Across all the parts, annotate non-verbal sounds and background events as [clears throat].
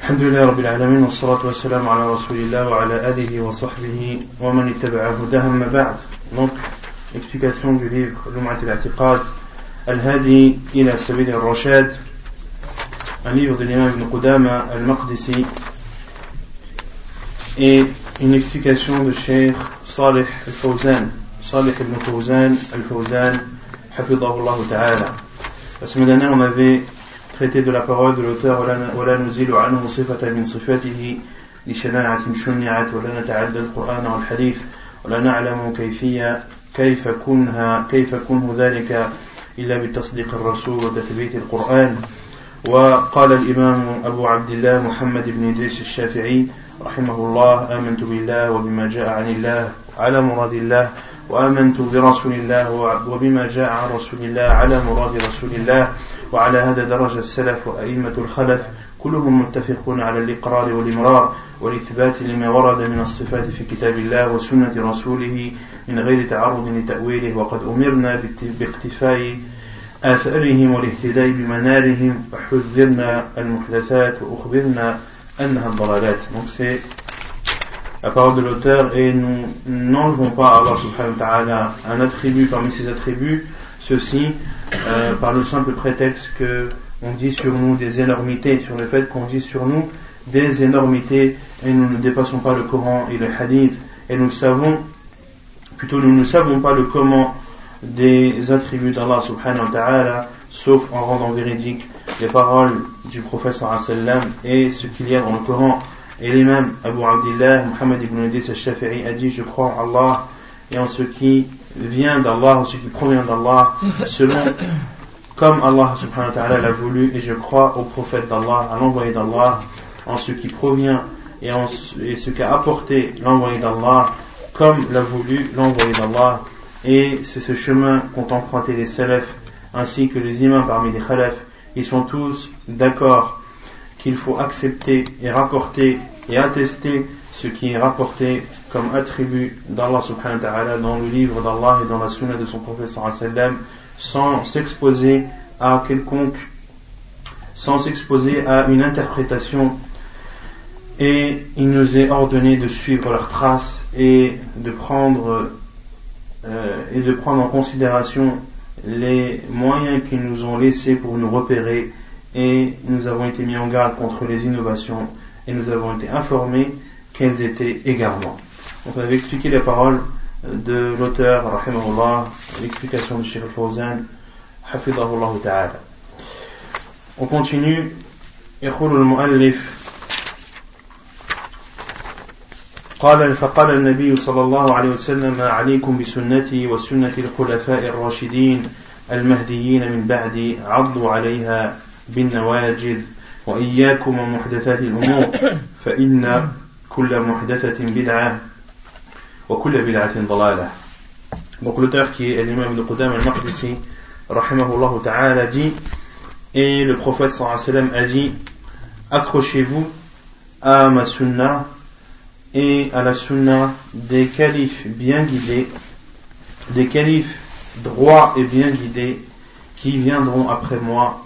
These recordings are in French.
الحمد لله رب العالمين والصلاة والسلام على رسول الله وعلى آله وصحبه ومن اتبع هداه ما بعد donc explication du livre Lum'at al-I'tiqad Al-Hadi ila Sabil al-Rashad un livre de l'imam Ibn Qudama al-Maqdisi et une explication de Cheikh Salih al-Fawzan Salih ibn Fawzan al-Fawzan hafidahullah ta'ala la semaine dernière on avait traité de la parole de l'auteur ولا نزيل عنه صفة من صفاته لشناعة شنعت ولا نتعدى القرآن والحديث ولا نعلم كيفية كيف كنها كيف كنه ذلك إلا بتصديق الرسول وتثبيت القرآن. وقال الإمام أبو عبد الله محمد بن إدريس الشافعي رحمه الله آمنت بالله وبما جاء عن الله على مراد الله وآمنت برسول الله وبما جاء عن رسول الله على مراد رسول الله وعلى هذا درج السلف وأئمة الخلف كلهم متفقون على الإقرار والإمرار والإثبات لما ورد من الصفات في كتاب الله وسنة رسوله من غير تعرض لتأويله وقد أمرنا باقتفاء آثارهم والاهتداء بمنارهم وحذرنا المحدثات وأخبرنا أنها الضلالات. Donc la parole de l'auteur et nous n'enlevons pas à Allah subhanahu wa ta'ala un attribut parmi ses attributs. Ceci euh, par le simple prétexte que on dit sur nous des énormités, sur le fait qu'on dit sur nous des énormités et nous ne dépassons pas le Coran et le Hadith. Et nous savons, plutôt nous ne savons pas le comment des attributs d'Allah subhanahu wa ta'ala sauf en rendant véridique les paroles du prophète sallam et ce qu'il y a dans le Coran et l'imam Abu Abdillah Muhammad ibn Idris al-Shafi'i a dit je crois en Allah et en ce qui vient d'Allah, ce qui provient d'Allah, selon comme Allah subhanahu wa ta'ala l'a voulu, et je crois au prophète d'Allah, à l'envoyé d'Allah, en ce qui provient et, en, et ce qu'a apporté l'envoyé d'Allah, comme l'a voulu l'envoyé d'Allah, et c'est ce chemin qu'ont emprunté les salafs, ainsi que les imams parmi les khalafs, ils sont tous d'accord qu'il faut accepter et rapporter et attester ce qui est rapporté comme attribut d'Allah subhanahu wa ta'ala dans le livre d'Allah et dans la sunna de son prophète sallam sans s'exposer à quelconque sans s'exposer à une interprétation. Et il nous est ordonné de suivre leurs traces et de prendre euh, et de prendre en considération les moyens qu'ils nous ont laissés pour nous repérer. Et nous avons été mis en garde contre les innovations et nous avons été informés quels étaient égarements. Donc on avait expliqué les paroles de l'auteur, rahimahullah, l'explication de Sheikh al-Fawzan, hafidahullah ta'ala. On continue, يقول المؤلف قال فقال النبي صلى الله عليه وسلم عليكم بسنتي وسنة الخلفاء الراشدين المهديين من بعدي عضوا عليها بالنواجذ وإياكم ومحدثات الأمور فإن كل محدثة بدعة وكل بدعة ضلالة Donc l'auteur qui est l'imam de Qudam al-Maqdisi, rahimahullah ta'ala, dit, et le prophète sallallahu a dit, accrochez-vous à ma sunna et à la sunna des califes bien guidés, des califes droits et bien guidés qui viendront après moi,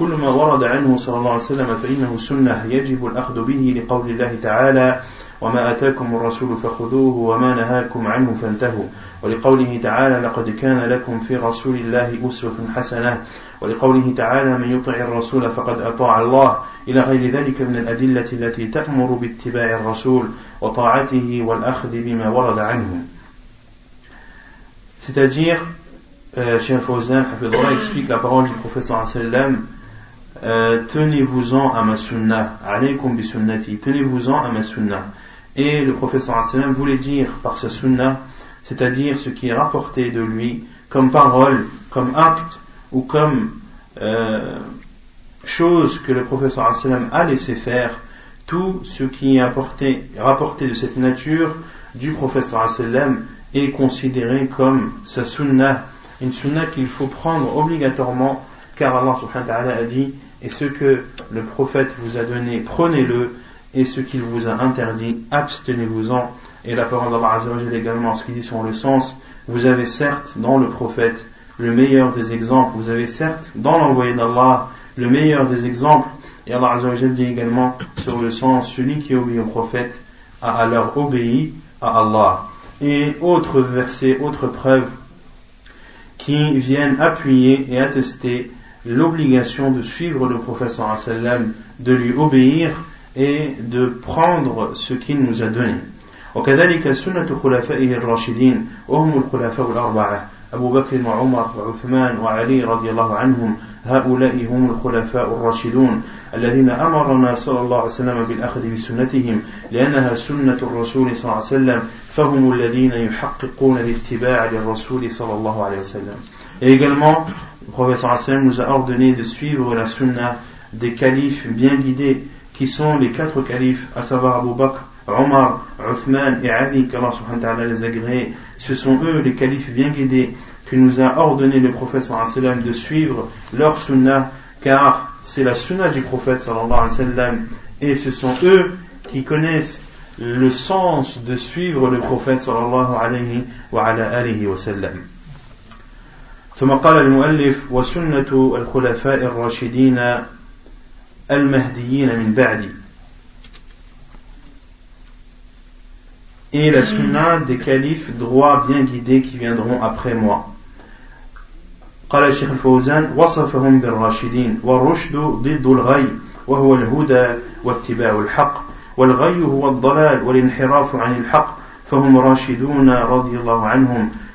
كل ما ورد عنه صلى الله عليه وسلم فإنه سنة يجب الأخذ به لقول الله تعالى وما أتاكم الرسول فخذوه وما نهاكم عنه فانتهوا ولقوله تعالى لقد كان لكم في رسول الله أسوة حسنة ولقوله تعالى من يطع الرسول فقد أطاع الله إلى غير ذلك من الأدلة التي تأمر باتباع الرسول وطاعته والأخذ بما ورد عنه. C'est-à-dire, euh, Cheikh Fawzan explique la parole du professeur sallam euh, tenez-vous-en à ma sunnah, alaykum bi sunnati, tenez-vous-en à ma sunnah. Et le professeur sallam voulait dire par sa sunnah c'est-à-dire ce qui est rapporté de lui comme parole, comme acte ou comme euh, chose que le professeur a laissé faire, tout ce qui est apporté, rapporté de cette nature du prophète sallam est considérée comme sa sunnah, une sunnah qu'il faut prendre obligatoirement car Allah subhanahu wa ta'ala a dit et ce que le prophète vous a donné, prenez-le et ce qu'il vous a interdit, abstenez-vous-en. Et la parole d'Allah également, ce qui dit sur le sens, vous avez certes dans le prophète le meilleur des exemples, vous avez certes dans l'envoyé d'Allah le meilleur des exemples, et Allah dit également sur le sens, celui qui obéit au prophète a alors obéi à Allah. Et autre verset, autre preuve qui viennent appuyer et attester l'obligation de suivre le prophète sallam, de lui obéir et de prendre ce qu'il nous a donné. وكذلك سنة خلفائه الراشدين وهم الخلفاء الأربعة أبو بكر وعمر وعثمان وعلي رضي الله عنهم هؤلاء هم الخلفاء الراشدون الذين أمرنا صلى الله عليه وسلم بالأخذ بسنتهم لأنها سنة الرسول صلى الله عليه وسلم فهم الذين يحققون الاتباع للرسول صلى الله عليه وسلم Et également, le prophète sallam nous a ordonné de suivre la sunna des califes bien guidés qui sont les quatre califes, à savoir Abu Bakr, Omar, Uthman et Ali, qu'Allah les agréés. Ce sont eux, les califes bien guidés, que nous a ordonné le prophète sallam de suivre leur sunnah, car c'est la sunnah du prophète sallallahu alayhi wa sallam, et ce sont eux qui connaissent le sens de suivre le prophète sallallahu alayhi wa ala alihi wa sallam. ثم قال المؤلف وسنة الخلفاء الراشدين المهديين من بعدي et la sunna des califes droits bien guidés qui viendront après moi. قال الشيخ الفوزان وصفهم بالراشدين والرشد ضد الغي وهو الهدى واتباع الحق والغي هو الضلال والانحراف عن الحق فهم راشدون رضي الله عنهم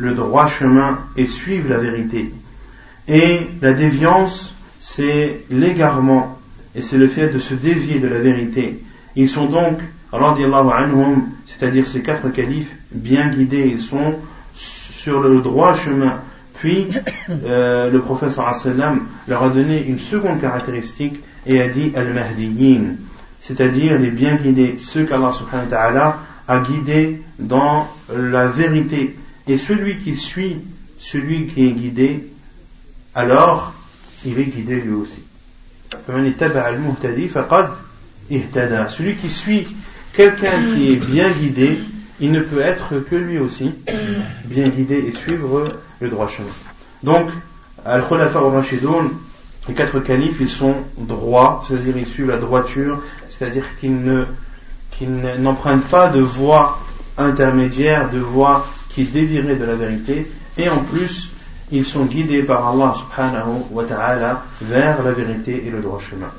le droit chemin et suivent la vérité. Et la déviance, c'est l'égarement et c'est le fait de se dévier de la vérité. Ils sont donc, anhum, c'est-à-dire ces quatre califes, bien guidés, ils sont sur le droit chemin. Puis, [coughs] euh, le prophète sallam leur a donné une seconde caractéristique et a dit al-mahdiyin, c'est-à-dire les bien guidés, ceux qu'Allah a guidés dans la vérité. Et celui qui suit celui qui est guidé, alors il est guidé lui aussi. Celui qui suit quelqu'un qui est bien guidé, il ne peut être que lui aussi bien guidé et suivre le droit chemin. Donc, Al-Khulafa al-Rashidoun, les quatre califes, ils sont droits, c'est-à-dire ils suivent la droiture, c'est-à-dire qu'ils ne, qu'ils n'empruntent pas de voie intermédiaire, de voie qui dévierait de la vérité, et en plus, ils sont guidés par Allah subhanahu wa ta'ala vers la vérité et le droit chemin.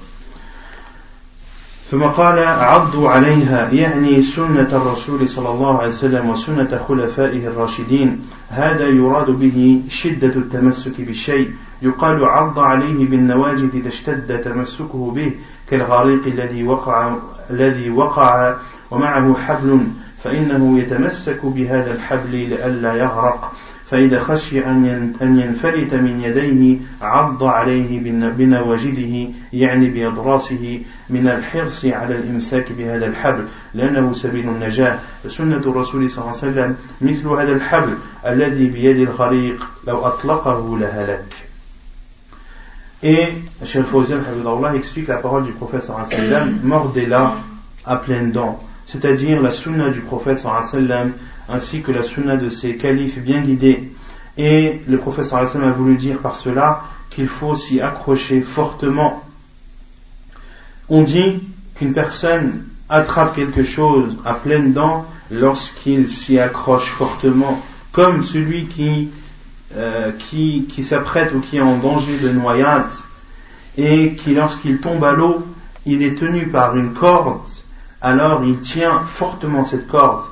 ثم قال عضوا عليها يعني سنة الرسول صلى الله عليه وسلم وسنة خلفائه الراشدين هذا يراد به شدة التمسك بالشيء يقال عض عليه بالنواجذ إذا اشتد تمسكه به كالغريق الذي وقع الذي وقع ومعه حبل فإنه يتمسك بهذا الحبل لئلا يغرق فإذا خشي أن ينفلت من يديه عض عليه بنواجده يعني بأضراسه من الحرص على الإمساك بهذا الحبل لأنه سبيل النجاة فسنة الرسول صلى الله عليه وسلم مثل هذا الحبل الذي بيد الغريق لو أطلقه لهلك Et Cheikh Fawzan explique la parole du prophète sallallahu alayhi wa sallam, mordez-la à pleines dents. C'est-à-dire la sunna du prophète sallam, ainsi que la sunna de ses califes bien guidés. Et le prophète sallam a voulu dire par cela qu'il faut s'y accrocher fortement. On dit qu'une personne attrape quelque chose à pleines dents lorsqu'il s'y accroche fortement, comme celui qui, euh, qui, qui s'apprête ou qui est en danger de noyade, et qui lorsqu'il tombe à l'eau, il est tenu par une corde alors il tient fortement cette corde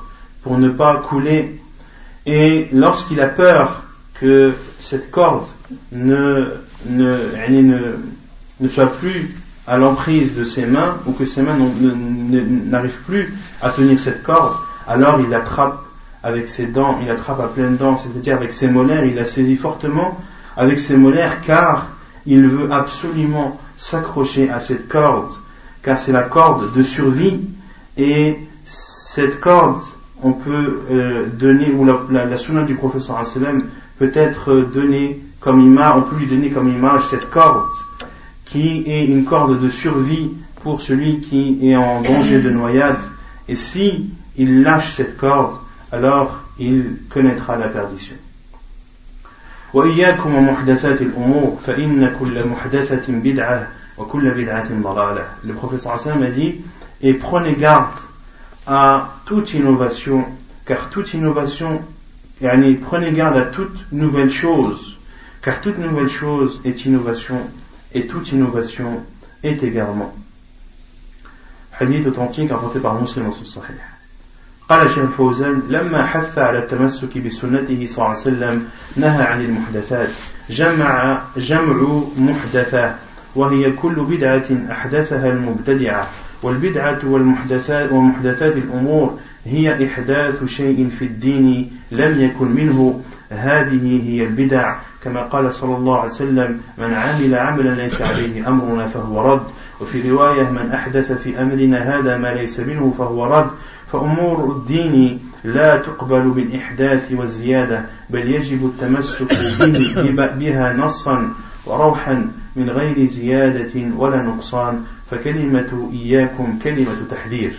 pour ne pas couler. Et lorsqu'il a peur que cette corde ne, ne, ne, ne soit plus à l'emprise de ses mains ou que ses mains n'arrivent plus à tenir cette corde, alors il attrape avec ses dents, il attrape à pleines dents, c'est-à-dire avec ses molaires, il la saisit fortement avec ses molaires car il veut absolument s'accrocher à cette corde, car c'est la corde de survie et cette corde, on peut euh, donner, ou la, la, la du professeur peut être donnée comme image, on peut lui donner comme image cette corde qui est une corde de survie pour celui qui est en danger de noyade. Et si il lâche cette corde, alors il connaîtra la perdition. وإياكم ومحدثات الأمور فإن كل محدثة بدعة وكل بدعة ضلالة. Le professeur Hassan a dit et prenez garde à toute innovation car toute innovation yani, prenez garde à toute nouvelle chose car toute nouvelle chose est innovation et toute innovation est également. Hadith authentique rapporté par Muslim dans son Sahih. قال الشيخ الفوزان لما حث على التمسك بسنته صلى الله عليه وسلم نهى عن المحدثات جمع جمع محدثة وهي كل بدعة أحدثها المبتدعة والبدعة والمحدثات ومحدثات الأمور هي إحداث شيء في الدين لم يكن منه. هذه هي البدع. كما قال صلى الله عليه وسلم من عمل عملا ليس عليه أمرنا فهو رد. وفي رواية من أحدث في أمرنا هذا ما ليس منه فهو رد. فأمور الدين لا تقبل بالإحداث والزيادة بل يجب التمسك بها نصا وروحا. من غير زيادة ولا نقصان فكلمة إياكم كلمة تحذير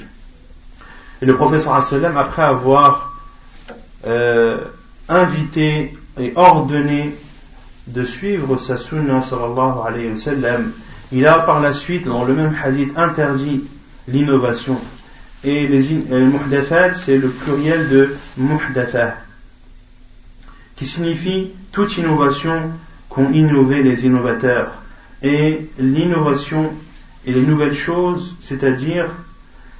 Et le professeur après avoir euh, invité et ordonné de suivre sa sunna sallallahu alayhi wa sallam, il a par la suite, dans le même hadith, interdit l'innovation. Et les, les c'est le pluriel de muhdatha, qui signifie toute innovation qu'ont innové les innovateurs. Et l'innovation et les nouvelles choses, c'est-à-dire,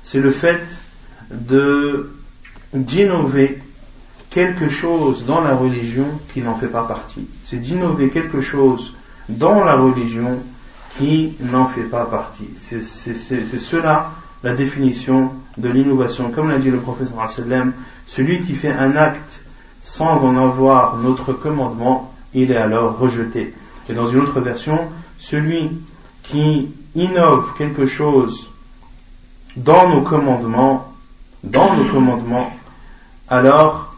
c'est le fait de d'innover quelque chose dans la religion qui n'en fait pas partie. C'est d'innover quelque chose dans la religion qui n'en fait pas partie. C'est cela la définition de l'innovation. Comme l'a dit le professeur celui qui fait un acte sans en avoir notre commandement, il est alors rejeté. Et dans une autre version, celui qui innove quelque chose dans nos commandements, dans nos commandements, alors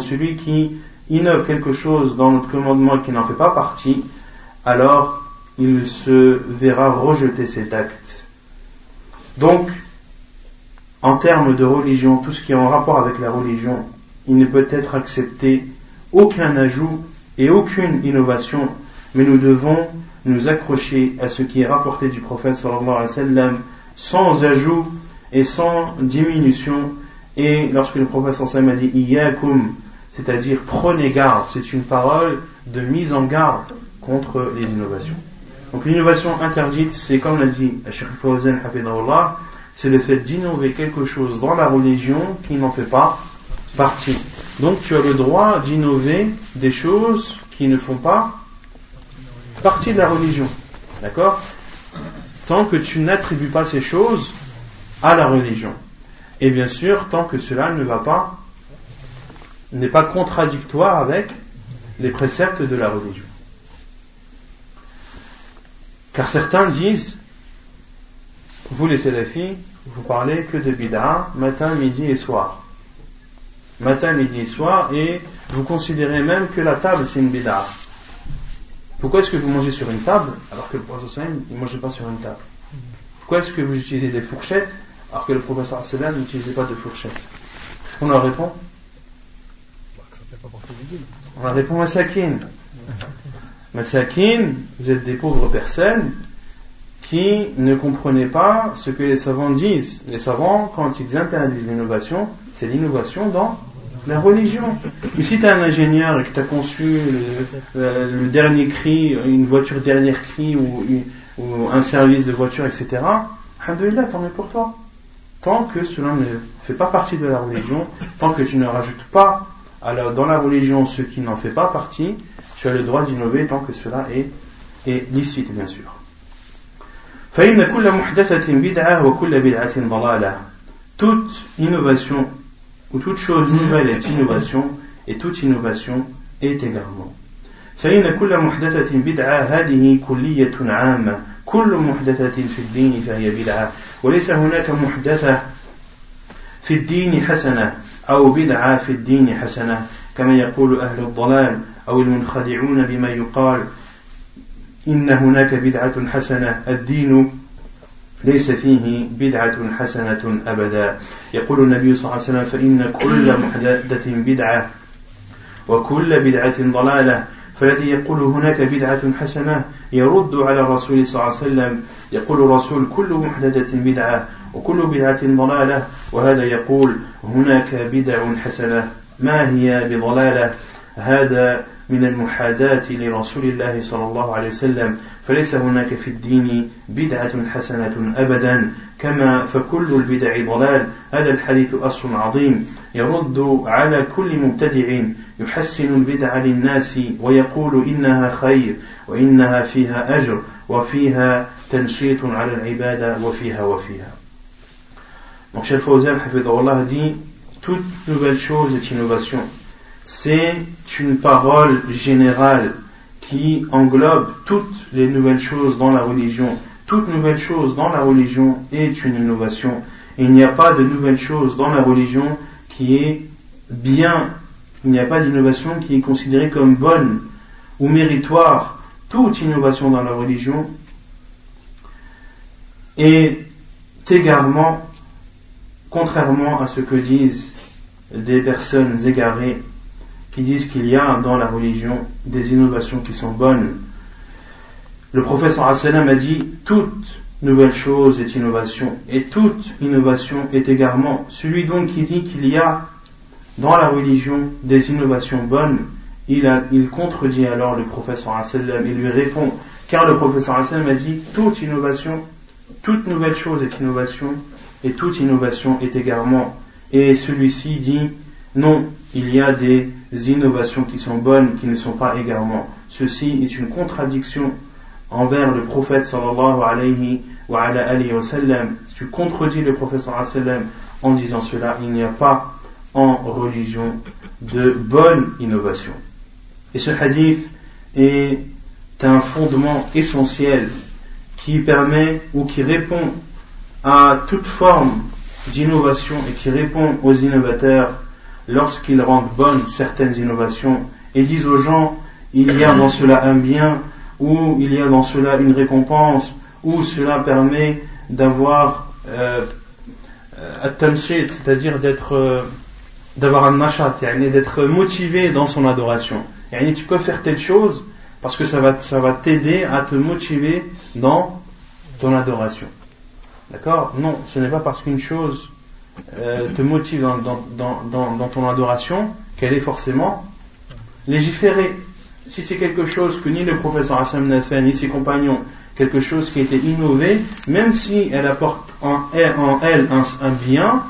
celui qui innove quelque chose dans notre commandement qui n'en fait pas partie, alors il se verra rejeter cet acte. Donc, en termes de religion, tout ce qui est en rapport avec la religion, il ne peut être accepté aucun ajout et aucune innovation, mais nous devons nous accrocher à ce qui est rapporté du prophète sallallahu alayhi wa sallam, sans ajout et sans diminution, et lorsque le prophète sallam a dit Iyakum, c'est-à-dire prenez garde, c'est une parole de mise en garde contre les innovations. Donc l'innovation interdite, c'est comme l'a dit Sheikh Fawzan c'est le fait d'innover quelque chose dans la religion qui n'en fait pas Donc tu as le droit d'innover des choses qui ne font pas partie de la religion. D'accord? Tant que tu n'attribues pas ces choses à la religion. Et bien sûr, tant que cela ne va pas, n'est pas contradictoire avec les préceptes de la religion. Car certains disent, vous les salafis, vous parlez que de bid'a, matin, midi et soir. Matin, midi et soir, et vous considérez même que la table c'est une bid'a. Pourquoi est-ce que vous mangez sur une table alors que le professeur ne mangeait pas sur une table? Pourquoi est-ce que vous utilisez des fourchettes alors que le professeur sallam n'utilisait pas de fourchette. Qu'est-ce qu'on leur répond? On leur répond Masakin. Masakin, vous êtes des pauvres personnes qui ne comprenaient pas ce que les savants disent. Les savants, quand ils interdisent l'innovation, c'est l'innovation dans la religion. Mais si tu es un ingénieur et que tu as conçu le, dernier cri, une voiture dernier cri ou, un service de voiture, etc., Alhamdulillah, tant mieux pour toi tant que cela ne fait pas partie de la religion, tant que tu ne rajoutes pas dans la religion ce qui n'en fait pas partie, tu as le droit d'innover tant que cela est, est licite, bien sûr. Toute innovation ou toute chose nouvelle est innovation et toute innovation est égarement. فإن كل محدثة بدعة هذه كلية عامة. كل محدثة في الدين فهي بدعة. وليس هناك محدثة في الدين حسنة أو بدعة في الدين حسنة. كما يقول أهل الضلال أو المنخدعون بما يقال إن هناك بدعة حسنة. الدين ليس فيه بدعة حسنة أبدا. يقول النبي صلى الله عليه وسلم فإن كل محدثة بدعة وكل بدعة ضلالة فالذي يقول هناك بدعة حسنة يرد على الرسول صلى الله عليه وسلم. يقول الرسول كل محدثة بدعة وكل بدعة ضلالة وهذا يقول هناك بدع حسنة. ما هي بضلالة؟ هذا من المحاداة لرسول الله صلى الله عليه وسلم. فليس هناك في الدين بدعة حسنة أبدا. كما فكل البدع ضلال. هذا الحديث أصل عظيم. يرد على كل مبتدع. يحسن البدع للناس ويقول إنها خير وإنها فيها أجر وفيها تنشيط على العبادة وفيها وفيها. Donc, Cheikh Fawzan, Allah dit, toute nouvelle chose est innovation. C'est une parole générale. Qui englobe toutes les nouvelles choses dans la religion. Toute nouvelle chose dans la religion est une innovation. il n'y a pas de nouvelle chose dans la religion qui est bien. Il n'y a pas d'innovation qui est considérée comme bonne ou méritoire. Toute innovation dans la religion est également, contrairement à ce que disent des personnes égarées qui disent qu'il y a dans la religion des innovations qui sont bonnes. Le professeur a dit toute nouvelle chose est innovation et toute innovation est égarement. Celui donc qui dit qu'il y a dans la religion des innovations bonnes, il, contredit alors le professeur il lui répond car le professeur a dit toute innovation, toute nouvelle chose est innovation et toute innovation est égarement. Et celui-ci dit non, il y a des innovations qui sont bonnes, qui ne sont pas également. Ceci est une contradiction envers le prophète sallallahu alayhi wa, alayhi wa sallam. Si tu contredis le prophète sallallahu alayhi wa sallam en disant cela, il n'y a pas en religion de bonne innovation. Et ce hadith est un fondement essentiel qui permet ou qui répond à toute forme d'innovation et qui répond aux innovateurs lorsqu'ils rendent bonnes certaines innovations et disent aux gens il y a dans cela un bien ou il y a dans cela une récompense ou cela permet d'avoir euh, c'est-à-dire d'être euh, d'avoir un achat, d'être motivé dans son adoration. tu peux faire telle chose parce que ça va, ça va t'aider à te motiver dans ton adoration. D'accord? Non, ce n'est pas parce qu'une chose euh, te motive dans, ton adoration qu'elle est forcément légiférée. Si c'est quelque chose que ni le professeur Hassan n'a fait, ni ses compagnons, quelque chose qui a été innové, même si elle apporte en elle, un, bien,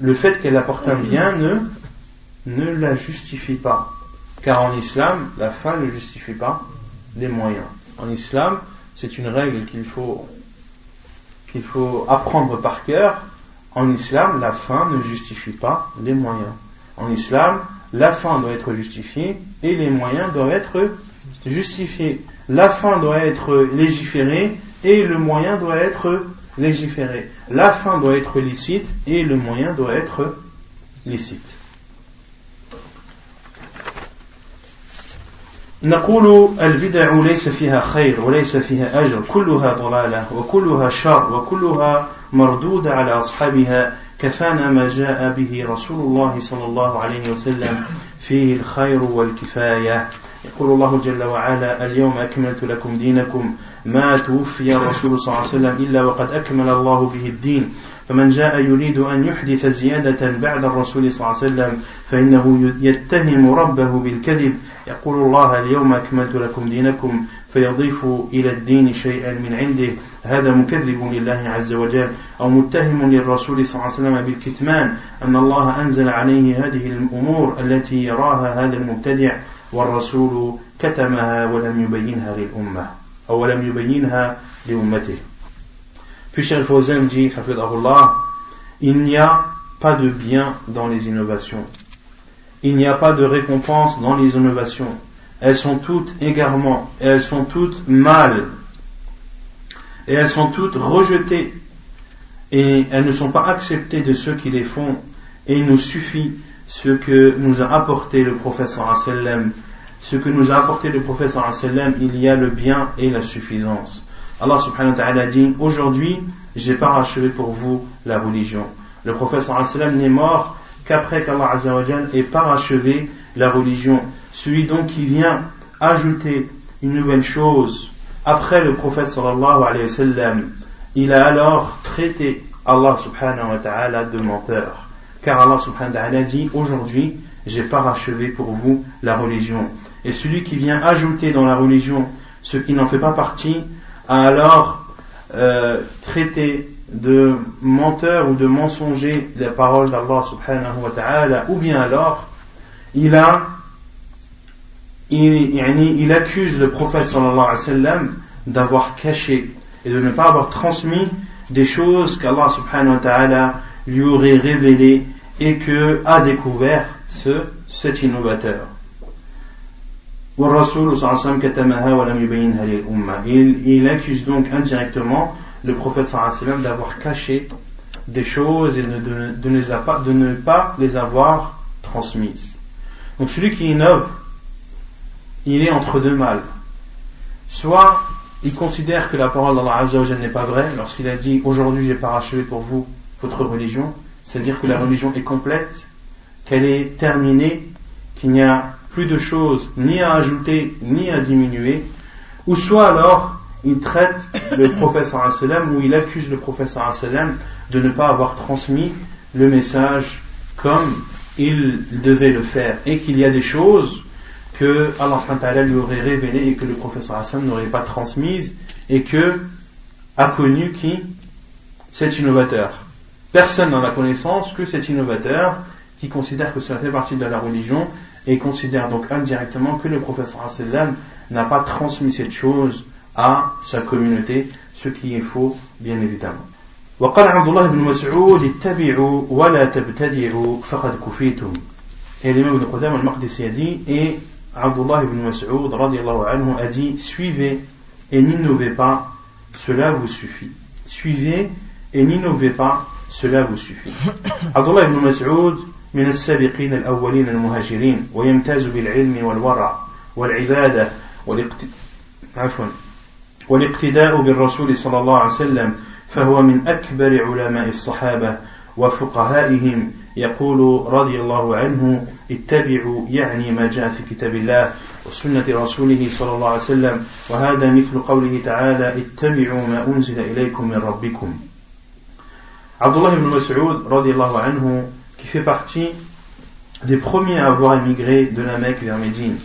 le fait qu'elle apporte un bien ne, ne la justifie pas. Car en islam, la fin ne justifie pas les moyens. En islam, c'est une règle qu'il faut, qu'il faut apprendre par cœur en islam, la fin ne justifie pas les moyens. En islam, la fin doit être justifiée et les moyens doivent être justifiés. La fin doit être légiférée et le moyen doit être légiféré. La fin doit être licite et le moyen doit être licite. نقول البدع ليس فيها خير وليس فيها أجر كلها ضلالة وكلها شر وكلها مردودة على أصحابها كفانا ما جاء به رسول الله صلى الله عليه وسلم فيه الخير والكفاية. يقول الله جل وعلا اليوم أكملت لكم دينكم ما توفي الرسول صلى الله عليه وسلم إلا وقد أكمل الله به الدين. فمن جاء يريد أن يحدث زيادة بعد الرسول صلى الله عليه وسلم فإنه يتهم ربه بالكذب. يقول الله اليوم أكملت لكم دينكم فيضيف إلى الدين شيئا من عنده هذا مكذب لله عز وجل أو متهم للرسول صلى الله عليه وسلم بالكتمان أن الله أنزل عليه هذه الأمور التي يراها هذا المبتدع والرسول كتمها ولم يبينها للأمة أو ولم يبينها لأمته Puis Cheikh Fawzan dit, il n'y a pas de bien dans les innovations. Il n'y a pas de récompense dans les innovations. Elles sont toutes égarement, et elles sont toutes mal, et elles sont toutes rejetées, et elles ne sont pas acceptées de ceux qui les font, et il nous suffit ce que nous a apporté le professeur ce que nous a apporté le professeur il y a le bien et la suffisance. Allah subhanahu wa ta'ala dit, aujourd'hui, j'ai parachevé pour vous la religion. Le sallam n'est mort qu'après qu'Allah ait parachevé la religion. Celui donc qui vient ajouter une nouvelle chose après le prophète sallallahu alayhi wa sallam, il a alors traité Allah subhanahu wa ta'ala de menteur. Car Allah subhanahu wa ta'ala dit, aujourd'hui, j'ai parachevé pour vous la religion. Et celui qui vient ajouter dans la religion ce qui n'en fait pas partie, a alors euh, traité de menteur ou de mensonger la parole d'Allah subhanahu wa ta'ala, ou bien alors il a il, accuse le prophète sallallahu alayhi d'avoir caché et de ne pas avoir transmis des choses qu'Allah subhanahu wa ta'ala lui aurait révélées et que a découvert ce, cet innovateur. Il, il accuse donc indirectement le prophète sallam d'avoir caché des choses et de, de, de, de, ne pas les avoir transmises. Donc celui qui innove, il est entre deux mâles. Soit il considère que la parole d'Allah n'est pas vraie lorsqu'il a dit aujourd'hui j'ai parachevé pour vous votre religion, c'est-à-dire que la religion est complète, qu'elle est terminée, qu'il n'y a plus de choses ni à ajouter ni à diminuer, ou soit alors il traite le [coughs] sallam ou il accuse le sallam de ne pas avoir transmis le message comme il devait le faire et qu'il y a des choses que Allah lui aurait révélées et que le professeur sallam n'aurait pas transmises et que a connu qui cet innovateur. Personne n'en a connaissance que cet innovateur qui considère que cela fait partie de la religion et considère donc indirectement que le professeur sallam n'a pas transmis cette chose à sa communauté, ce qui est faux, bien évidemment. وقال عبد الله بن مسعود اتبعوا ولا تبتدعوا فقد كفيتم et l'imam ibn Qudam al-Maqdisi a dit et Abdullah ibn Mas'ud anhu a dit suivez et n'innovez pas cela vous suffit suivez et n'innovez pas cela vous suffit Abdullah ibn Mas'ud من السابقين الأولين المهاجرين ويمتاز بالعلم والورع والعبادة والاقت... عفوا والاقتداء بالرسول صلى الله عليه وسلم فهو من أكبر علماء الصحابة وفقهائهم يقول رضي الله عنه اتبعوا يعني ما جاء في كتاب الله وسنة رسوله صلى الله عليه وسلم وهذا مثل قوله تعالى اتبعوا ما أنزل إليكم من ربكم. عبد الله بن مسعود رضي الله عنه qui fait partie des premiers à avoir émigré de la Mecque vers Médine.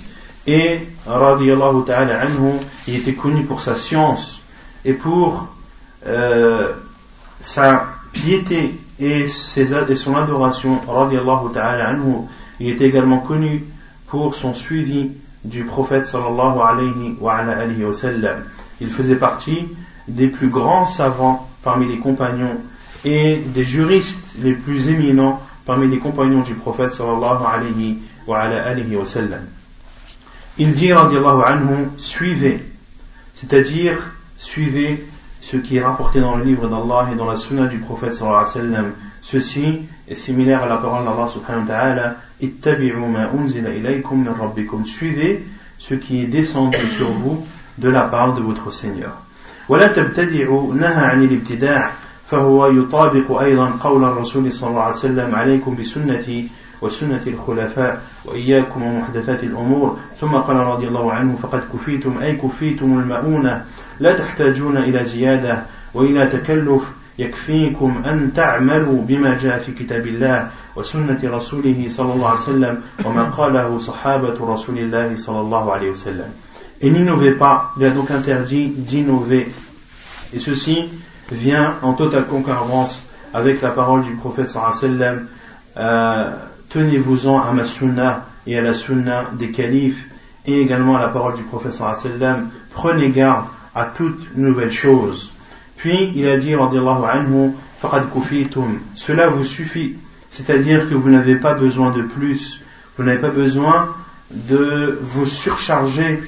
Et, radiallahu ta'ala anhu, il était connu pour sa science et pour euh, sa piété et, ses, et son adoration, radiallahu ta'ala anhu. Il était également connu pour son suivi du prophète sallallahu alayhi wa, alayhi wa sallam. Il faisait partie des plus grands savants parmi les compagnons et des juristes les plus éminents parmi les compagnons du prophète sallallahu alayhi wa, alayhi wa sallam. Il dit, radiallahu anhu, suivez, c'est-à-dire suivez ce qui est rapporté dans le livre d'Allah et dans la sunna du prophète sallallahu alayhi wa sallam. Ceci est similaire à la parole d'Allah subhanahu wa ta'ala, ittabi'u ma unzila ilaykum min rabbikum. Suivez ce qui est descendu sur vous de la part de votre Seigneur. ولا تبتدعوا نهى عن الابتداع فهو يطابق أيضا قول الرسول صلى الله عليه وسلم عليكم بسنتي وسنة الخلفاء وإياكم ومحدثات الأمور. ثم قال رضي الله عنه فقد كفيتم أي كفيتم المؤونة. لا تحتاجون إلى زيادة وإلى تكلف. يكفيكم أن تعملوا بما جاء في كتاب الله وسنة رسوله صلى الله عليه وسلم وما قاله صحابة رسول الله صلى الله عليه وسلم. Et n'innovez pas, il a donc interdit d'innover. Et ceci vient en totale concurrence avec la parole du prophète sallam euh, tenez-vous-en à ma sunna et à la sunna des califes et également à la parole du prophète sallam. Prenez garde à toute nouvelle chose. Puis il a dit anhu cela vous suffit. C'est-à-dire que vous n'avez pas besoin de plus. Vous n'avez pas besoin de vous surcharger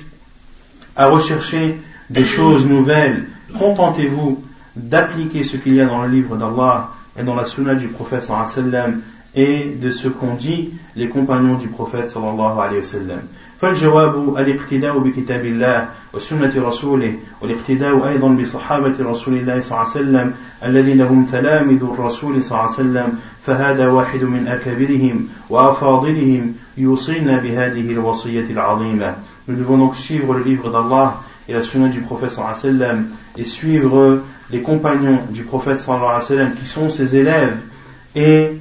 à rechercher des choses nouvelles. Contentez-vous d'appliquer ce qu'il y a dans le livre d'Allah et dans la sunna du prophète sallam et de ce qu'ont dit les compagnons du prophète sallallahu alayhi wa sallam. فالجواب الاقتداء بكتاب الله وسنة رسوله والاقتداء أيضا بصحابة رسول الله صلى الله عليه وسلم الذين هم تلامذ الرسول صلى الله عليه وسلم فهذا واحد من أكابرهم وأفاضلهم يوصينا بهذه الوصية العظيمة Nous devons donc suivre le livre d'Allah et la sunna du prophète sallallahu alayhi wa sallam et suivre les compagnons du prophète sallallahu alayhi wa sallam qui sont ses élèves et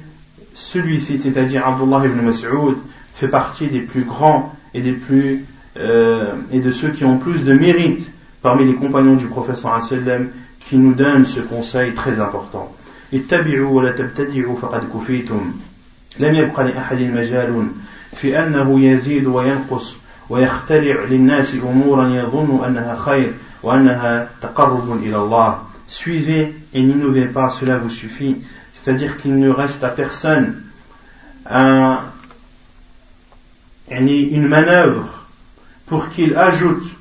celui-ci, c'est-à-dire Abdullah ibn Mas'ud, fait partie des plus grands et des plus euh, et de ceux qui ont plus de mérite parmi les compagnons du prophète sallallahu alayhi wa sallam qui nous donnent ce conseil très important. اتبعوا ولا تبتدعوا فقد كفيتم لم يبق لأحد مجال في أنه يزيد وينقص ويخترع للناس أمورا يظن أنها خير وأنها تقرب إلى الله Suivez et n'innovez pas, cela vous suffit. C'est-à-dire qu'il ne reste à personne un, une manœuvre pour qu'il ajoute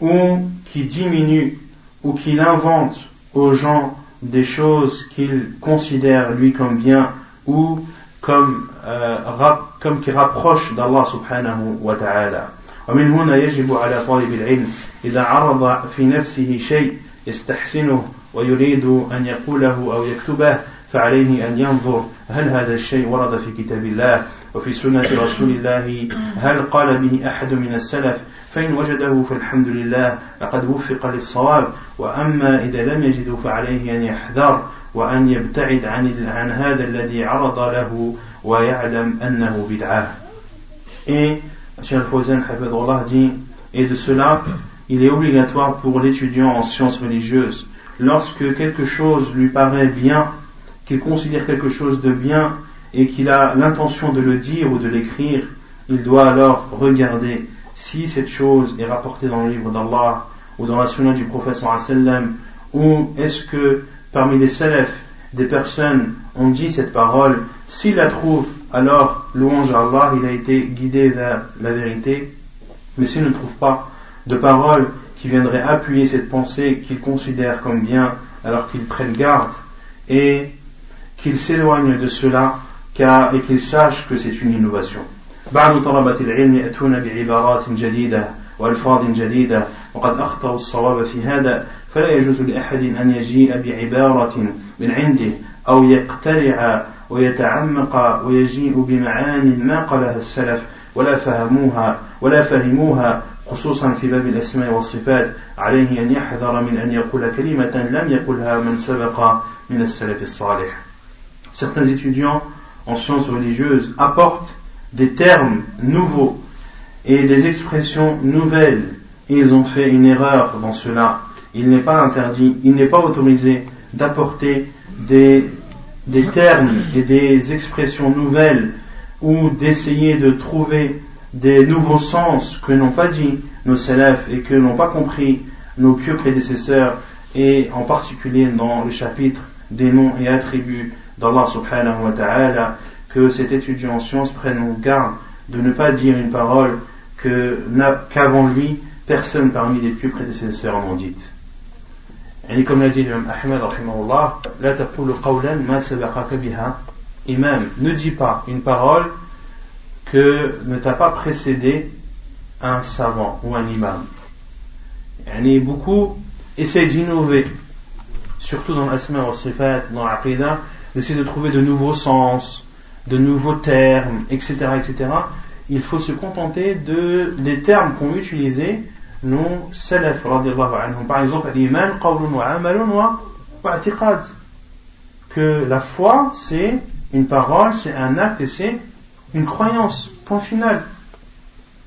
ou qu'il diminue ou qu'il invente aux gens des choses qu'il considère lui comme bien ou comme, euh, comme qui rapproche d'Allah subhanahu wa ta'ala. ومن هنا يجب على طالب العلم إذا عرض في نفسه شيء يستحسنه ويريد أن يقوله أو يكتبه فعليه أن ينظر هل هذا الشيء ورد في كتاب الله وفي سنة رسول الله هل قال به أحد من السلف فإن وجده فالحمد لله لقد وفق للصواب وأما إذا لم يجده فعليه أن يحذر وأن يبتعد عن عن هذا الذي عرض له ويعلم أنه بدعة. Et Cheikh Fawzan dit et de cela il est obligatoire pour l'étudiant en sciences religieuses lorsque quelque chose lui paraît bien, qu'il considère quelque chose de bien et qu'il a l'intention de le dire ou de l'écrire, il doit alors regarder si cette chose est rapportée dans le livre d'Allah ou dans la sunna du prophète sallam ou est-ce que parmi les salafs des personnes ont dit cette parole, s'il la trouve, alors louange à Allah, il a été guidé vers la vérité, mais s'il ne trouve pas de parole qui viendrait appuyer cette pensée qu'il considère comme bien alors qu'il prenne garde et qu'il s'éloigne de cela car, et qu'il sache que c'est une innovation. بعض طلبة العلم يأتون بعبارات جديدة وألفاظ جديدة وقد أخطأوا الصواب في هذا فلا يجوز لأحد أن يجيء بعبارة من عنده أو يقترع ويتعمق ويجيء بمعان ما قالها السلف ولا فهموها ولا فهموها خصوصا في باب الأسماء والصفات عليه أن يحذر من أن يقول كلمة لم يقلها من سبق من السلف الصالح Certains étudiants en sciences religieuses apportent des termes nouveaux et des expressions nouvelles ils ont fait une erreur dans cela. Il n'est pas interdit, il n'est pas autorisé d'apporter des, des termes et des expressions nouvelles ou d'essayer de trouver des nouveaux sens que n'ont pas dit nos salafs et que n'ont pas compris nos pieux prédécesseurs et en particulier dans le chapitre des noms et attributs d'Allah subhanahu wa ta'ala que cet étudiant en sciences prenne garde de ne pas dire une parole qu'avant lui personne parmi les pieux prédécesseurs n'ont dite. Et comme l'a dit l'imam Ahmed la imam. Ne dis pas une parole que ne t'a pas précédé un savant ou un imam. Et beaucoup essaient d'innover, surtout dans l'asma wa sifat, dans l'aqidah, d'essayer de trouver de nouveaux sens, de nouveaux termes, etc., etc. Il faut se contenter de, des termes qu'ont utilisés nos salaf, par exemple, l'iman, qawlun wa amalun wa Que la foi, c'est une parole, c'est un acte et c'est une croyance. Point final.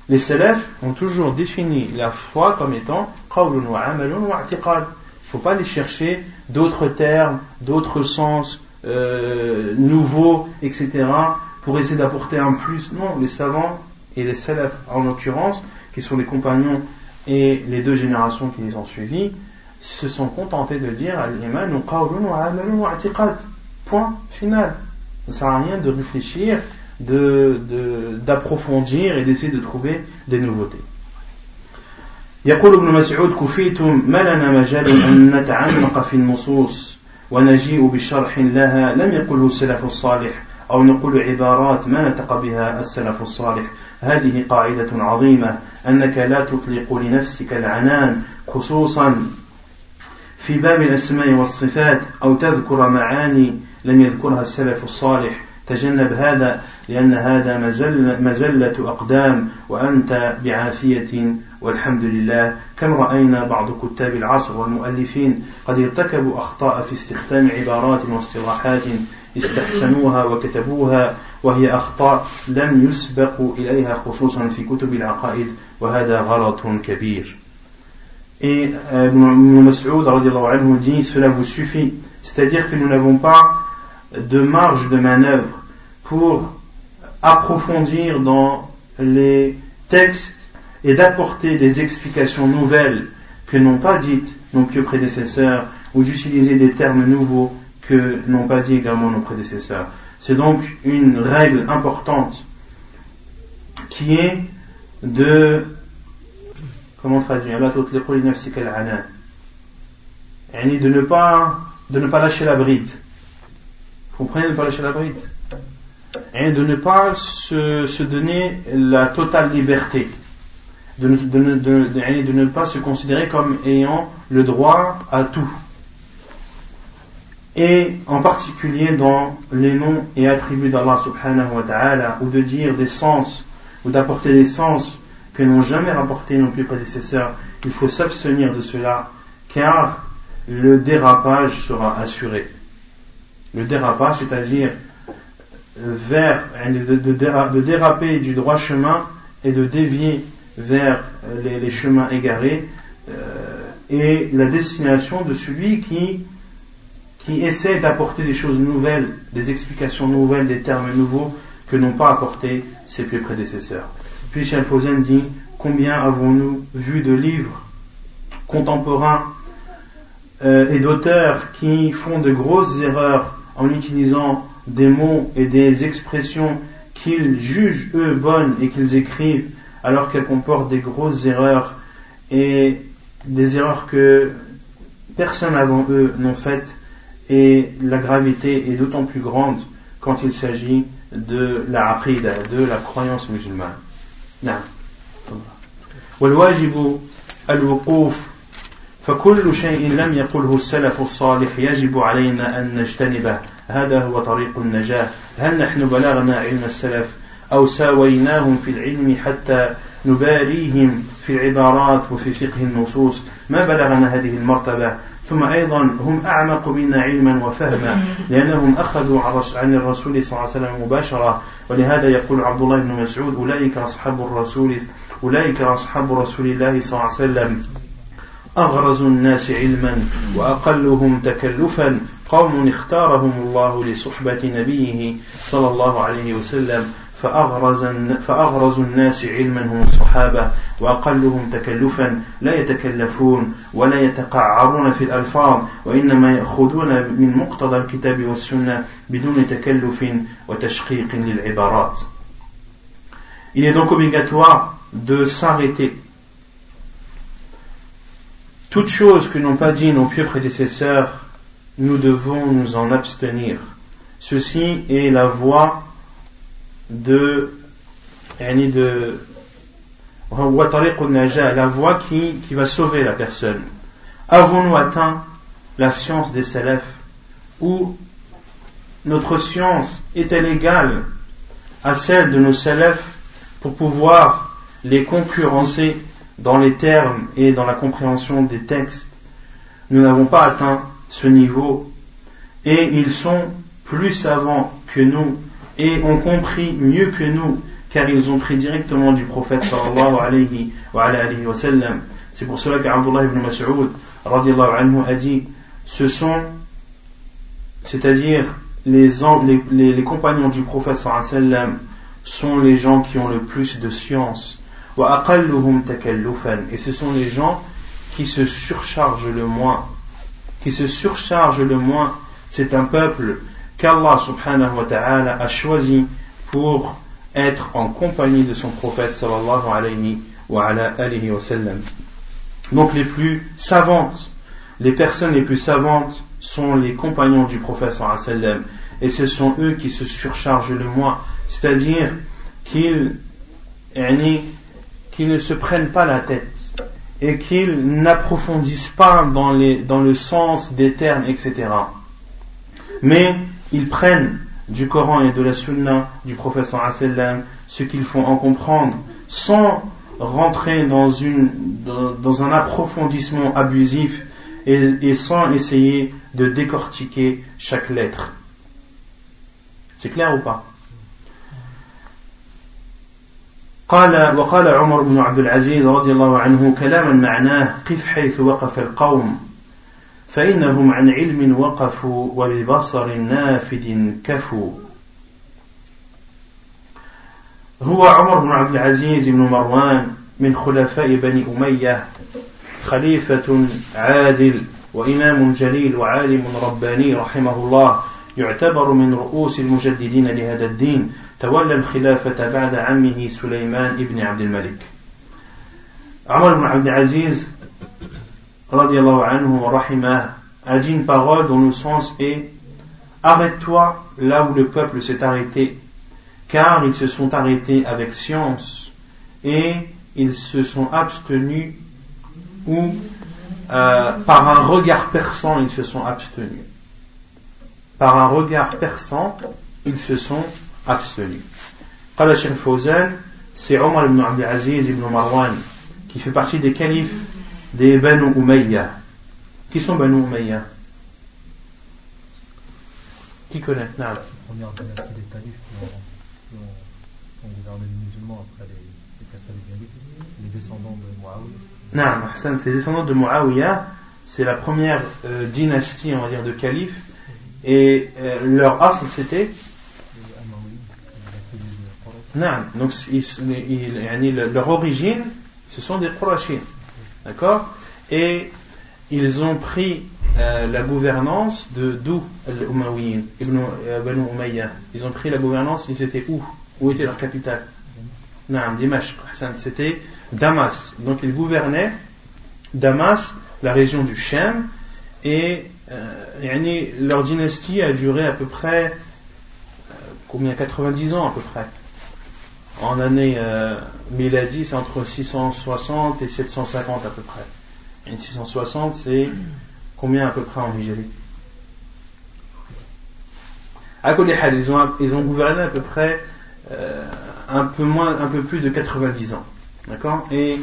les salafs ont toujours défini la foi comme étant qawlun wa amalun wa. Il ne faut pas aller chercher d'autres termes, d'autres sens euh, nouveaux, etc. pour essayer d'apporter un plus. Non, les savants et les salafs en l'occurrence, qui sont les compagnons et les deux générations qui les ont suivis, se sont contentés de dire al-iman qawlun wa amalun wa i'tiqad. Point final. Ça ne sert à rien de réfléchir d'approfondir de, et d'essayer de trouver des nouveautés. يقول ابن مسعود كفيتم ما لنا مجال أن نتعمق في النصوص ونجيء بشرح لها لم يقله السلف الصالح أو نقول عبارات ما نطق بها السلف الصالح. هذه قاعدة عظيمة أنك لا تطلق لنفسك العنان خصوصا في باب الأسماء والصفات أو تذكر معاني لم يذكرها السلف الصالح. تجنب هذا لأن هذا مزل مزلة أقدام وأنت بعافية والحمد لله. كم رأينا بعض كتاب العصر والمؤلفين قد ارتكبوا أخطاء في استخدام عبارات واصطلاحات استحسنوها وكتبوها وهي أخطاء لم يسبقوا إليها خصوصا في كتب العقائد وهذا غلط كبير. Et euh, Mas'ud dit cela vous suffit, c'est-à-dire que nous n'avons pas de marge de manœuvre pour approfondir dans les textes et d'apporter des explications nouvelles que n'ont pas dites nos pieux prédécesseurs ou d'utiliser des termes nouveaux que n'ont pas dit également nos prédécesseurs. C'est donc une règle importante qui est de comment traduire de ne pas de ne pas lâcher la bride. Vous comprenez ne pas lâcher la bride? Et de ne pas se, se donner la totale liberté de ne, de, ne pas se considérer comme ayant le droit à tout. Et en particulier dans les noms et attributs d'Allah subhanahu wa ta'ala ou de dire des sens ou d'apporter des sens que n'ont jamais rapporté nos plus prédécesseurs il faut s'abstenir de cela car le dérapage sera assuré. Le dérapage, c'est-à-dire vers de, de, déraper du droit chemin et de dévier vers les, chemins égarés euh, et la destination de celui qui qui essaie d'apporter des choses nouvelles, des explications nouvelles, des termes nouveaux que n'ont pas apporté ses prédécesseurs. Puis Fawzan dit combien avons-nous vu de livres contemporains euh, et d'auteurs qui font de grosses erreurs en utilisant des mots et des expressions qu'ils jugent eux bonnes et qu'ils écrivent alors qu'elles comportent des grosses erreurs et des erreurs que personne avant eux n'ont faites et la gravité est d'autant plus grande quand il s'agit de la aqidah, de la croyance musulmane. فكل شيء لم يقله السلف الصالح يجب علينا أن نجتنبه هذا هو طريق النجاة هل نحن بلغنا علم السلف أو ساويناهم في العلم حتى نباريهم في العبارات وفي فقه النصوص. ما بلغنا هذه المرتبة. ثم أيضا هم أعمق منا علما وفهما لأنهم أخذوا عن الرسول صلى الله عليه وسلم مباشرة. ولهذا يقول عبد الله بن مسعود أولئك أصحاب الرسول أولئك أصحاب رسول الله صلى الله عليه وسلم. أغرز الناس علما وأقلهم تكلفا. قوم اختارهم الله لصحبة نبيه صلى الله عليه وسلم. فأغرز, فأغرز الناس علما هم الصحابة وأقلهم تكلفا لا يتكلفون ولا يتقعرون في الألفاظ وإنما يأخذون من مقتضى الكتاب والسنة بدون تكلف وتشقيق للعبارات Il est donc obligatoire de s'arrêter Toutes choses que n'ont pas dit nos pieux prédécesseurs, nous devons nous en abstenir. Ceci est la voie de, de la voie qui, qui va sauver la personne. Avons-nous atteint la science des salafs ou notre science est-elle égale à celle de nos salafs pour pouvoir les concurrencer dans les termes et dans la compréhension des textes, nous n'avons pas atteint ce niveau et ils sont plus savants que nous et ont compris mieux que nous car ils ont pris directement du prophète sallallahu alayhi wa, alayhi wa sallam. C'est pour cela qu'Abdullah ibn Mas'ud anhu a dit ce sont c'est-à-dire les, les, compagnons du prophète sallallahu alayhi wa sallam sont les gens qui ont le plus de science. Et ce sont les gens qui se surchargent le moins. Qui se surchargent le moins. C'est un peuple qu'Allah subhanahu wa ta'ala a choisi pour être en compagnie de son prophète sallallahu alayhi wa, alayhi wa. Donc les plus savantes, les personnes les plus savantes sont les compagnons du prophète sallallahu alayhi wa sallam. Et ce sont eux qui se surchargent le moins. C'est-à-dire qu'ils qu'ils ne se prennent pas la tête et qu'ils n'approfondissent pas dans, les, dans le sens des termes, etc. Mais ils prennent du Coran et de la Sunna du professeur sallam ce qu'ils font en comprendre sans rentrer dans, une, dans, un approfondissement abusif et, et sans essayer de décortiquer chaque lettre. C'est clair ou pas قال وقال عمر بن عبد العزيز رضي الله عنه كلاما معناه قف حيث وقف القوم فإنهم عن علم وقفوا وببصر نافذ كفوا. هو عمر بن عبد العزيز بن مروان من خلفاء بني أمية خليفة عادل وإمام جليل وعالم رباني رحمه الله يعتبر من رؤوس المجددين لهذا الدين تولى الخلافة بعد عمه سليمان بن عبد الملك. عمر بن عبد العزيز a dit une parole dont le sens est Arrête-toi là où le peuple s'est arrêté, car ils se sont arrêtés avec science et ils se sont abstenus ou euh, par un regard perçant ils se sont abstenus. Par un regard perçant ils se sont abstenus. Fawzan, c'est Omar ibn Abdel Aziz ibn Marwan qui fait partie des califes des Banu Umayya. Qui sont Banu Umayya? Qui connaît? Non. La première dynastie des califes qui ont, gouverné les musulmans après les, les C'est les descendants de Muawiyah. Non, c'est les descendants de Muawiyah. C'est la première euh, dynastie, on va dire, de califes. Et euh, leur asl c'était? Non, donc leur origine, ce sont des Qurashim. D'accord? Et ils ont pris euh, la gouvernance de d'où l'Umayyin, Ibn euh, Umayya. Ils ont pris la gouvernance, ils étaient où? Où était leur capitale? Non, Dimash, c'était Damas. Donc ils gouvernaient Damas, la région du Shem, et euh, leur dynastie a duré à peu près combien? 90 ans à peu près en année euh, miladi, c'est entre 660 et 750 à peu près. Et 660, c'est [clears throat] combien à peu près en Nigérie À ils ont, ils ont gouverné à peu près euh, un peu moins, un peu plus de 90 ans. D'accord? Et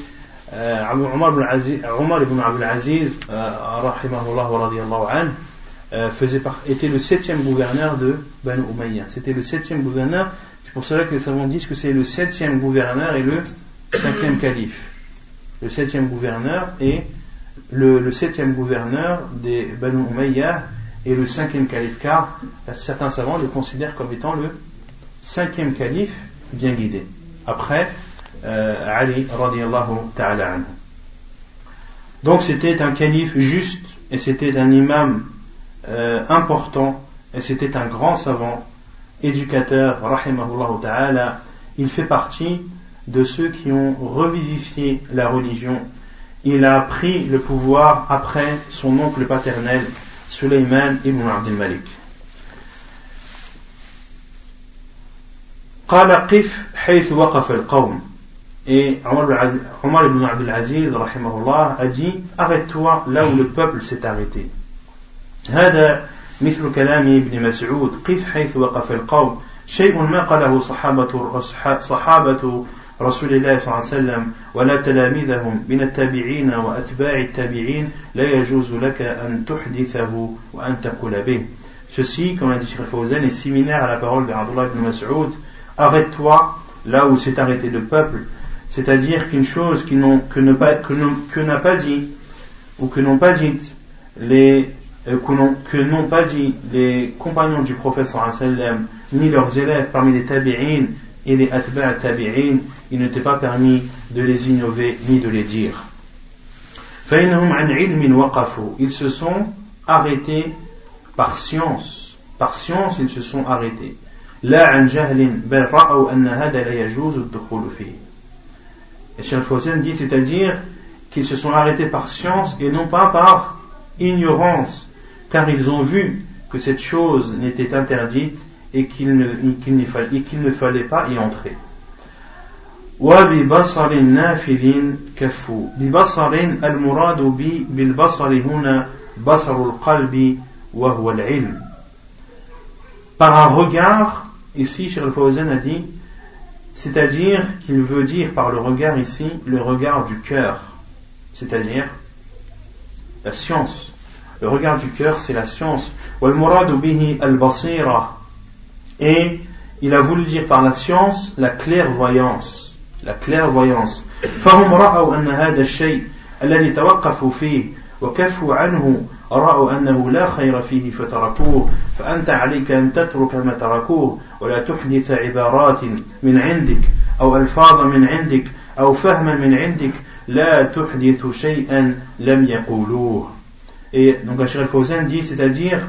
euh, Omar, ibn Aziz, Omar ibn Abdul Aziz, euh, euh, faisait par, était le septième gouverneur de Banu Umayya. C'était le septième gouverneur c'est pour cela que les savants disent que c'est le septième gouverneur et le cinquième calife. Le septième gouverneur et le, septième gouverneur des Banu Umayyah et le cinquième calife, car certains savants le considèrent comme étant le cinquième calife bien guidé. Après euh, Ali radiallahu ta'ala. Donc c'était un calife juste et c'était un imam euh, important et c'était un grand savant éducateur, rahimahullah ta'ala, il fait partie de ceux qui ont revivifié la religion. Il a pris le pouvoir après son oncle paternel, Suleiman ibn Abdel Malik. قال قف حيث وقف القوم et Omar ibn Abdel Aziz rahimahullah a dit arrête-toi là où le peuple s'est arrêté هذا مثل كلام ابن مسعود قف حيث وقف القوم شيء ما قاله صحابة صحابة رسول الله صلى الله عليه وسلم ولا تلاميذهم من التابعين وأتباع التابعين لا يجوز لك أن تحدثه وأن تقول به Ceci, comme l'a dit Sheikh Fawzan, est similaire à la parole de Abdullah ibn Mas'ud Arrête-toi là où s'est arrêté le peuple, c'est-à-dire qu'une chose qui que, ne pas, que, n'a pas dit, ou que n'ont pas dit les, euh, que n'ont pas dit les compagnons du professeur ni leurs élèves parmi les tabi'in et les atba' tabi'in, il n'était pas permis de les innover ni de les dire. Ils se sont arrêtés par science. Par science, ils se sont arrêtés. Et Cheikh Fawzan dit, c'est-à-dire qu'ils se sont arrêtés par science et non pas par ignorance car ils ont vu que cette chose n'était interdite et qu'il ne, qu ne, fallait, qu ne fallait pas y entrer. وببصر نافذ كفوا ببصر المراد بالبصر هنا بصر القلب وهو العلم par un regard ici Cheikh Fawzan a dit c'est-à-dire qu'il veut dire par le regard ici le regard du cœur c'est-à-dire la science le regard du cœur c'est la science والمراد به البصيرة et il a voulu dire par la science la clairvoyance la clairvoyance فهم رأوا أن هذا الشيء الذي توقفوا فيه وكفوا عنه رأوا أنه لا خير فيه فتركوه فأنت عليك أن تترك ما تركوه ولا تحدث عبارات من عندك أو ألفاظ من عندك أو فهما من عندك لا تحدث شيئا لم يقولوه et donc Achir al-Fawzan dit, c'est-à-dire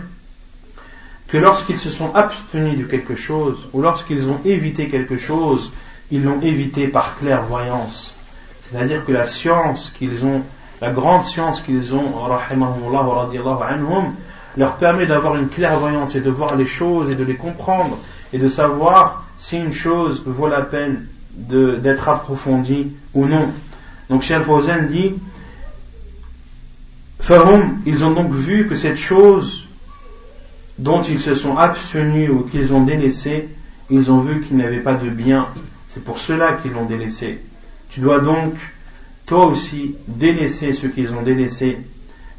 que lorsqu'ils se sont abstenus de quelque chose, ou lorsqu'ils ont évité quelque chose, ils l'ont évité par clairvoyance. C'est-à-dire que la science qu'ils ont, la grande science qu'ils ont, anhum, leur permet d'avoir une clairvoyance et de voir les choses et de les comprendre et de savoir si une chose vaut la peine d'être approfondie ou non. Donc Cheikh Fawzan dit Farum, ils ont donc vu que cette chose dont ils se sont abstenus ou qu'ils ont délaissé, ils ont vu qu'il n'y avait pas de bien c'est pour cela qu'ils l'ont délaissé. Tu dois donc, toi aussi, délaisser ce qu'ils ont délaissé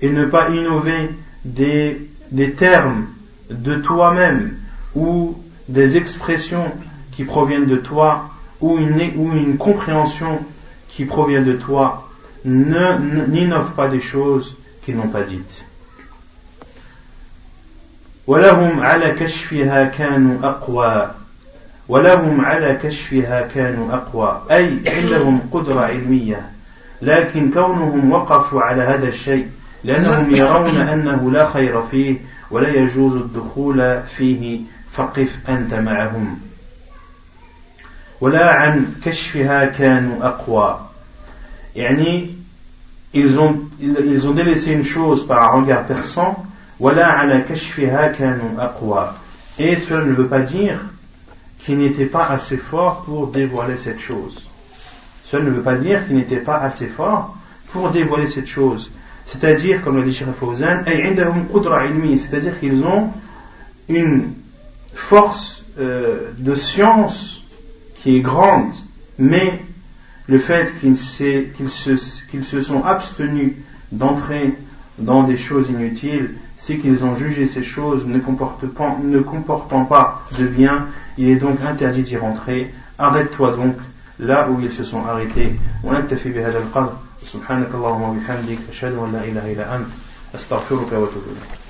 et ne pas innover des, des termes de toi-même ou des expressions qui proviennent de toi ou une, ou une compréhension qui provient de toi. N'innove pas des choses qu'ils n'ont pas dites. ولهم على كشفها كانوا أقوى. أي عندهم قدرة علمية. لكن كونهم وقفوا على هذا الشيء لأنهم يرون أنه لا خير فيه ولا يجوز الدخول فيه. فقف أنت معهم. ولا عن كشفها كانوا أقوى. يعني ils ont, ils, ont délaissé une chose par un regard perçant, et cela ne veut pas dire qu'ils n'étaient pas assez forts pour dévoiler cette chose. Cela ne veut pas dire qu'ils n'étaient pas assez forts pour dévoiler cette chose. C'est-à-dire, comme l'a dit Cheikh Fawzan, c'est-à-dire qu'ils ont une force euh, de science qui est grande, mais le fait qu'ils se, qu'ils se sont abstenus d'entrer dans des choses inutiles, c'est qu'ils ont jugé ces choses ne comportant, ne comportant pas de bien, il est donc interdit d'y rentrer. Arrête-toi donc là où ils se sont arrêtés. ونكتفي بهذا القدر سبحانك اللهم وبحمدك أشهد أن لا إله إلا أنت أستغفرك وأتوب إليك